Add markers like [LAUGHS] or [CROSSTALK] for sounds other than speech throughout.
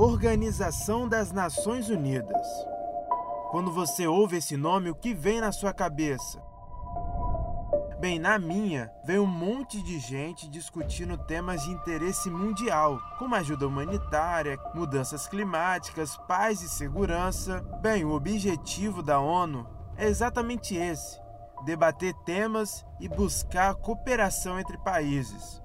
Organização das Nações Unidas. Quando você ouve esse nome, o que vem na sua cabeça? Bem, na minha, vem um monte de gente discutindo temas de interesse mundial, como ajuda humanitária, mudanças climáticas, paz e segurança. Bem, o objetivo da ONU é exatamente esse: debater temas e buscar cooperação entre países.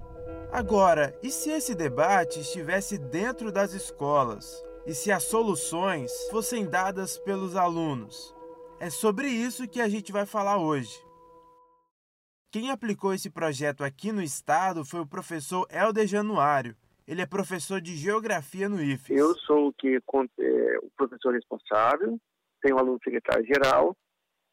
Agora, e se esse debate estivesse dentro das escolas? E se as soluções fossem dadas pelos alunos? É sobre isso que a gente vai falar hoje. Quem aplicou esse projeto aqui no estado foi o professor Helder Januário. Ele é professor de Geografia no IFES. Eu sou o, que, é, o professor responsável, tenho um aluno secretário-geral.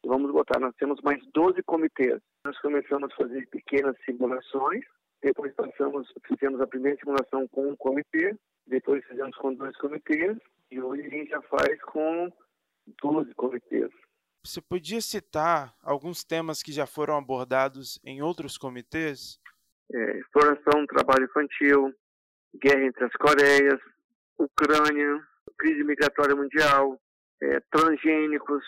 Vamos botar, nós temos mais 12 comitês. Nós começamos a fazer pequenas simulações, depois passamos, fizemos a primeira simulação com um comitê, depois fizemos com dois comitês, e hoje a gente já faz com 12 comitês. Você podia citar alguns temas que já foram abordados em outros comitês? É, exploração, trabalho infantil, guerra entre as Coreias, Ucrânia, crise migratória mundial, é, transgênicos.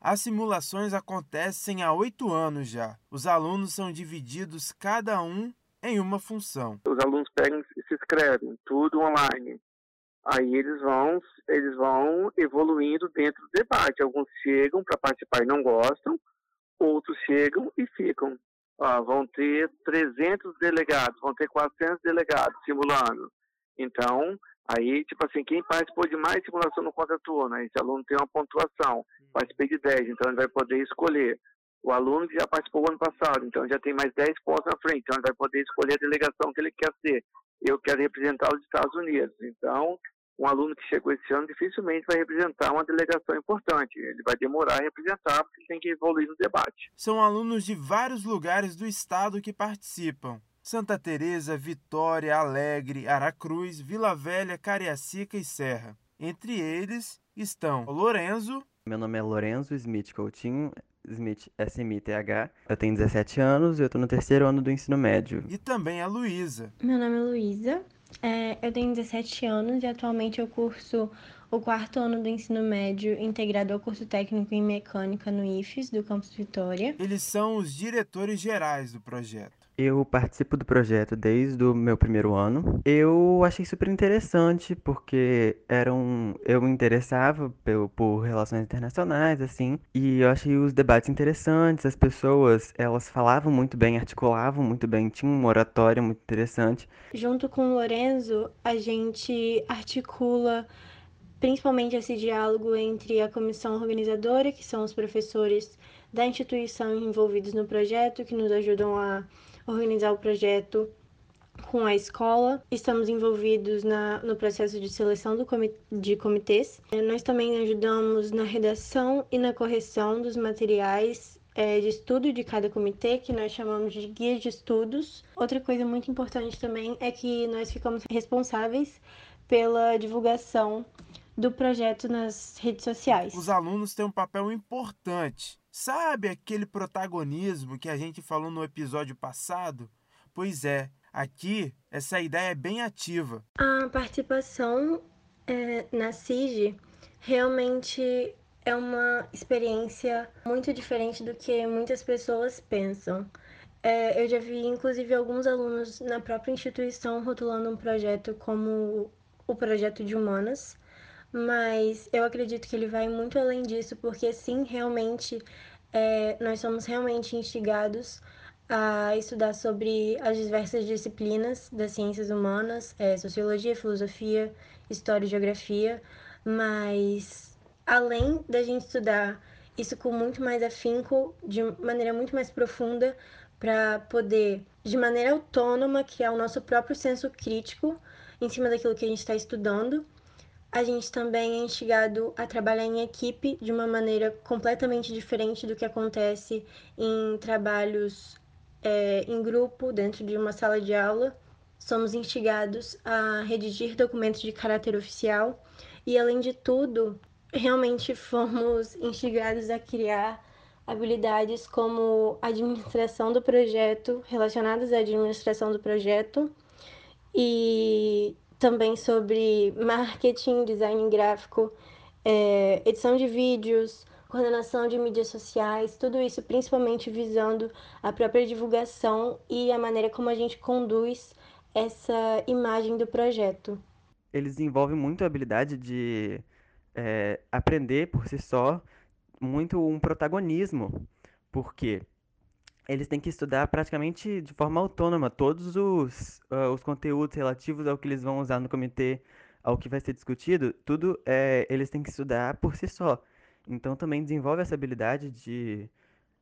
As simulações acontecem há oito anos já. Os alunos são divididos cada um em uma função. Os alunos pegam e se inscrevem, tudo online. Aí eles vão, eles vão evoluindo dentro do debate. Alguns chegam para participar e não gostam, outros chegam e ficam. Ah, vão ter 300 delegados, vão ter 400 delegados simulando. Então, aí, tipo assim, quem participou de mais simulação no contraturno, né? esse aluno tem uma pontuação, participei de 10, então ele vai poder escolher. O aluno que já participou ano passado, então já tem mais 10 pontos na frente, então ele vai poder escolher a delegação que ele quer ser. Eu quero representar os Estados Unidos. Então, um aluno que chegou esse ano dificilmente vai representar uma delegação importante. Ele vai demorar a representar porque tem que evoluir no debate. São alunos de vários lugares do estado que participam. Santa Teresa, Vitória, Alegre, Aracruz, Vila Velha, Cariacica e Serra. Entre eles estão o Lorenzo. Meu nome é Lorenzo Smith Coutinho, Smith SMITH. Eu tenho 17 anos e eu estou no terceiro ano do ensino médio. E também a Luísa. Meu nome é Luísa, é, eu tenho 17 anos e atualmente eu curso o quarto ano do ensino médio integrado ao curso técnico em mecânica no IFES, do Campus Vitória. Eles são os diretores gerais do projeto. Eu participo do projeto desde o meu primeiro ano. Eu achei super interessante porque era um, eu me interessava por, por relações internacionais, assim, e eu achei os debates interessantes. As pessoas, elas falavam muito bem, articulavam muito bem, tinha uma oratória muito interessante. Junto com o Lorenzo, a gente articula principalmente esse diálogo entre a comissão organizadora, que são os professores da instituição envolvidos no projeto, que nos ajudam a organizar o projeto com a escola. Estamos envolvidos na, no processo de seleção do comitê, de comitês. Nós também ajudamos na redação e na correção dos materiais é, de estudo de cada comitê, que nós chamamos de guia de estudos. Outra coisa muito importante também é que nós ficamos responsáveis pela divulgação do projeto nas redes sociais. Os alunos têm um papel importante. Sabe aquele protagonismo que a gente falou no episódio passado? Pois é, aqui essa ideia é bem ativa. A participação é, na CIG realmente é uma experiência muito diferente do que muitas pessoas pensam. É, eu já vi, inclusive, alguns alunos na própria instituição rotulando um projeto como o projeto de humanas, mas eu acredito que ele vai muito além disso, porque sim, realmente é, nós somos realmente instigados a estudar sobre as diversas disciplinas das ciências humanas, é, sociologia, filosofia, história e geografia, mas além da gente estudar isso com muito mais afinco, de maneira muito mais profunda, para poder, de maneira autônoma, criar o nosso próprio senso crítico em cima daquilo que a gente está estudando a gente também é instigado a trabalhar em equipe de uma maneira completamente diferente do que acontece em trabalhos é, em grupo dentro de uma sala de aula. Somos instigados a redigir documentos de caráter oficial e, além de tudo, realmente [LAUGHS] fomos instigados a criar habilidades como administração do projeto, relacionadas à administração do projeto e também sobre marketing, design gráfico, é, edição de vídeos, coordenação de mídias sociais, tudo isso principalmente visando a própria divulgação e a maneira como a gente conduz essa imagem do projeto. Eles desenvolvem muito a habilidade de é, aprender por si só, muito um protagonismo, porque eles têm que estudar praticamente de forma autônoma todos os, uh, os conteúdos relativos ao que eles vão usar no comitê, ao que vai ser discutido, tudo é, eles têm que estudar por si só. Então também desenvolve essa habilidade de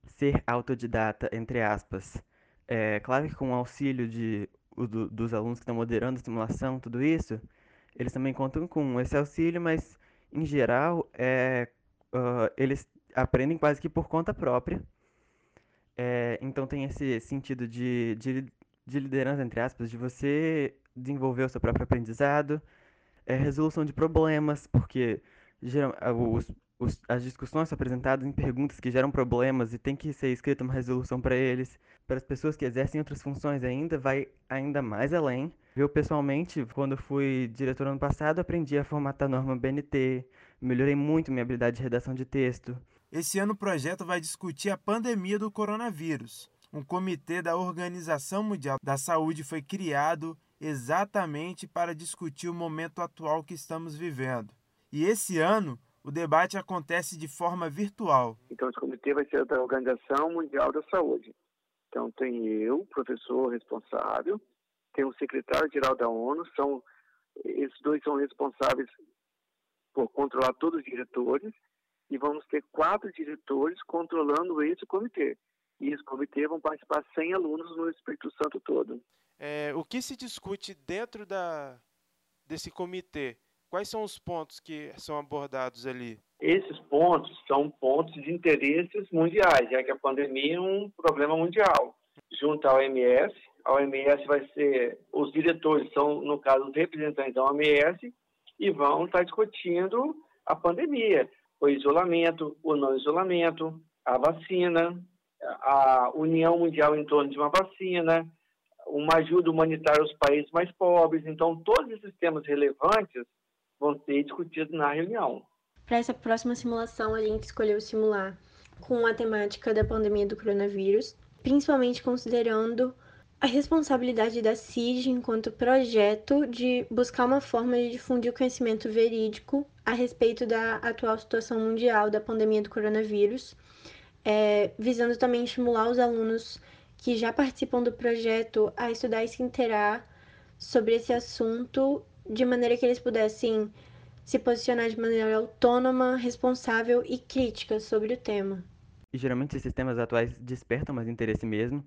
ser autodidata, entre aspas. É claro que com o auxílio de, do, dos alunos que estão moderando a simulação, tudo isso, eles também contam com esse auxílio, mas em geral é, uh, eles aprendem quase que por conta própria é, então tem esse sentido de, de, de, liderança, entre aspas, de você desenvolver o seu próprio aprendizado, é, resolução de problemas, porque os, os, as discussões são apresentadas em perguntas que geram problemas e tem que ser escrita uma resolução para eles. Para as pessoas que exercem outras funções ainda, vai ainda mais além. Eu, pessoalmente, quando fui diretor ano passado, aprendi a formatar norma BNT, melhorei muito minha habilidade de redação de texto. Esse ano o projeto vai discutir a pandemia do coronavírus. Um comitê da Organização Mundial da Saúde foi criado exatamente para discutir o momento atual que estamos vivendo. E esse ano o debate acontece de forma virtual. Então, esse comitê vai ser da Organização Mundial da Saúde. Então, tem eu, professor responsável, tem o secretário-geral da ONU, são, esses dois são responsáveis por controlar todos os diretores, e vamos ter quatro diretores controlando esse comitê. E esse comitê vão participar 100 alunos no Espírito Santo todo. É, o que se discute dentro da, desse comitê? Quais são os pontos que são abordados ali? Esses pontos são pontos de interesses mundiais, já que a pandemia é um problema mundial. Junto à OMS, a OMS vai ser, os diretores são, no caso, os representantes da OMS e vão estar discutindo a pandemia o isolamento, o não isolamento, a vacina, a União Mundial em torno de uma vacina, uma ajuda humanitária aos países mais pobres. Então, todos esses temas relevantes vão ser discutidos na reunião. Para essa próxima simulação, a gente escolheu simular com a temática da pandemia do coronavírus, principalmente considerando a responsabilidade da CIG enquanto projeto de buscar uma forma de difundir o conhecimento verídico a respeito da atual situação mundial da pandemia do coronavírus, é, visando também estimular os alunos que já participam do projeto a estudar e se inteirar sobre esse assunto de maneira que eles pudessem se posicionar de maneira autônoma, responsável e crítica sobre o tema. E geralmente esses temas atuais despertam mais interesse mesmo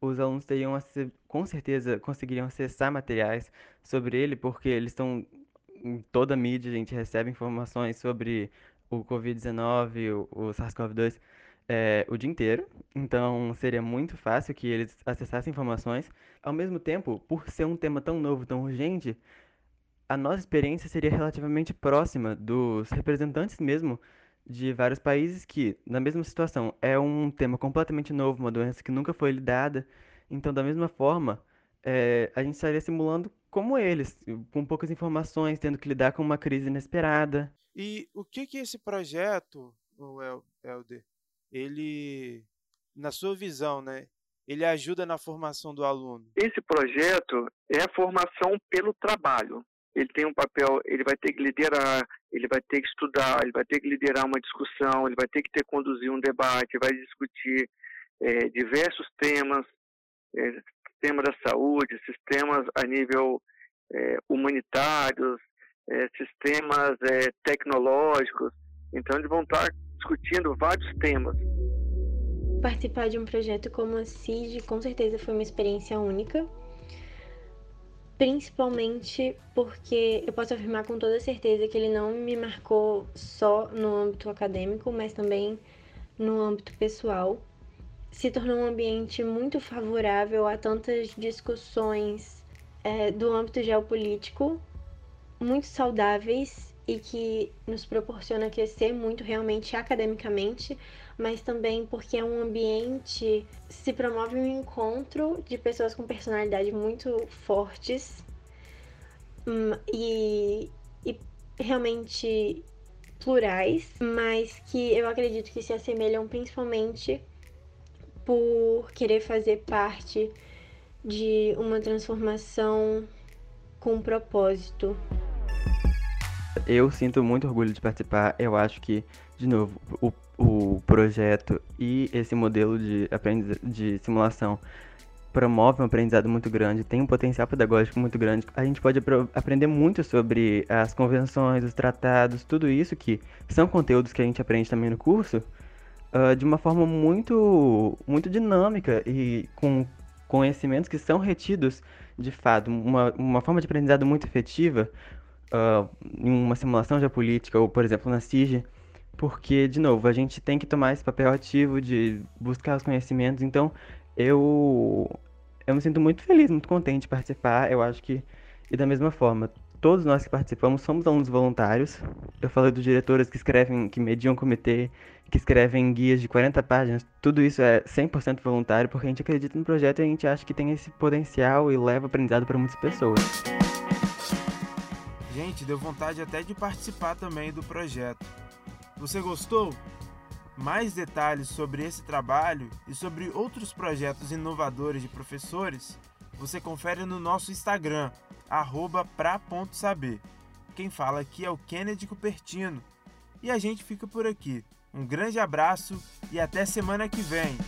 os alunos teriam, com certeza, conseguiriam acessar materiais sobre ele, porque eles estão em toda a mídia, a gente recebe informações sobre o Covid-19, o, o SARS-CoV-2, é, o dia inteiro. Então, seria muito fácil que eles acessassem informações. Ao mesmo tempo, por ser um tema tão novo, tão urgente, a nossa experiência seria relativamente próxima dos representantes mesmo de vários países que, na mesma situação, é um tema completamente novo, uma doença que nunca foi lidada. Então, da mesma forma, é, a gente estaria simulando como eles, com poucas informações, tendo que lidar com uma crise inesperada. E o que que esse projeto, o Helder, ele, na sua visão, né, ele ajuda na formação do aluno? Esse projeto é a formação pelo trabalho ele tem um papel, ele vai ter que liderar, ele vai ter que estudar, ele vai ter que liderar uma discussão, ele vai ter que ter conduzir um debate, vai discutir é, diversos temas, é, tema da saúde, sistemas a nível é, humanitários, é, sistemas é, tecnológicos. Então eles vão estar discutindo vários temas. Participar de um projeto como a CIG com certeza foi uma experiência única principalmente porque eu posso afirmar com toda certeza que ele não me marcou só no âmbito acadêmico, mas também no âmbito pessoal. Se tornou um ambiente muito favorável a tantas discussões é, do âmbito geopolítico, muito saudáveis e que nos proporciona crescer muito realmente academicamente, mas também porque é um ambiente se promove um encontro de pessoas com personalidade muito fortes hum, e, e realmente plurais, mas que eu acredito que se assemelham principalmente por querer fazer parte de uma transformação com propósito. Eu sinto muito orgulho de participar. Eu acho que, de novo, o, o projeto e esse modelo de, de simulação promove um aprendizado muito grande, tem um potencial pedagógico muito grande. A gente pode aprender muito sobre as convenções, os tratados, tudo isso que são conteúdos que a gente aprende também no curso, uh, de uma forma muito, muito dinâmica e com conhecimentos que são retidos de fato, uma, uma forma de aprendizado muito efetiva uh, em uma simulação geopolítica ou, por exemplo, na SIG, porque, de novo, a gente tem que tomar esse papel ativo de buscar os conhecimentos. Então, eu eu me sinto muito feliz, muito contente de participar. Eu acho que, e da mesma forma, todos nós que participamos somos alunos voluntários. Eu falei dos diretores que escrevem, que mediam comitê, que escrevem guias de 40 páginas. Tudo isso é 100% voluntário, porque a gente acredita no projeto e a gente acha que tem esse potencial e leva aprendizado para muitas pessoas. Gente, deu vontade até de participar também do projeto. Você gostou? Mais detalhes sobre esse trabalho e sobre outros projetos inovadores de professores, você confere no nosso Instagram, pra.saber. Quem fala aqui é o Kennedy Cupertino. E a gente fica por aqui. Um grande abraço e até semana que vem.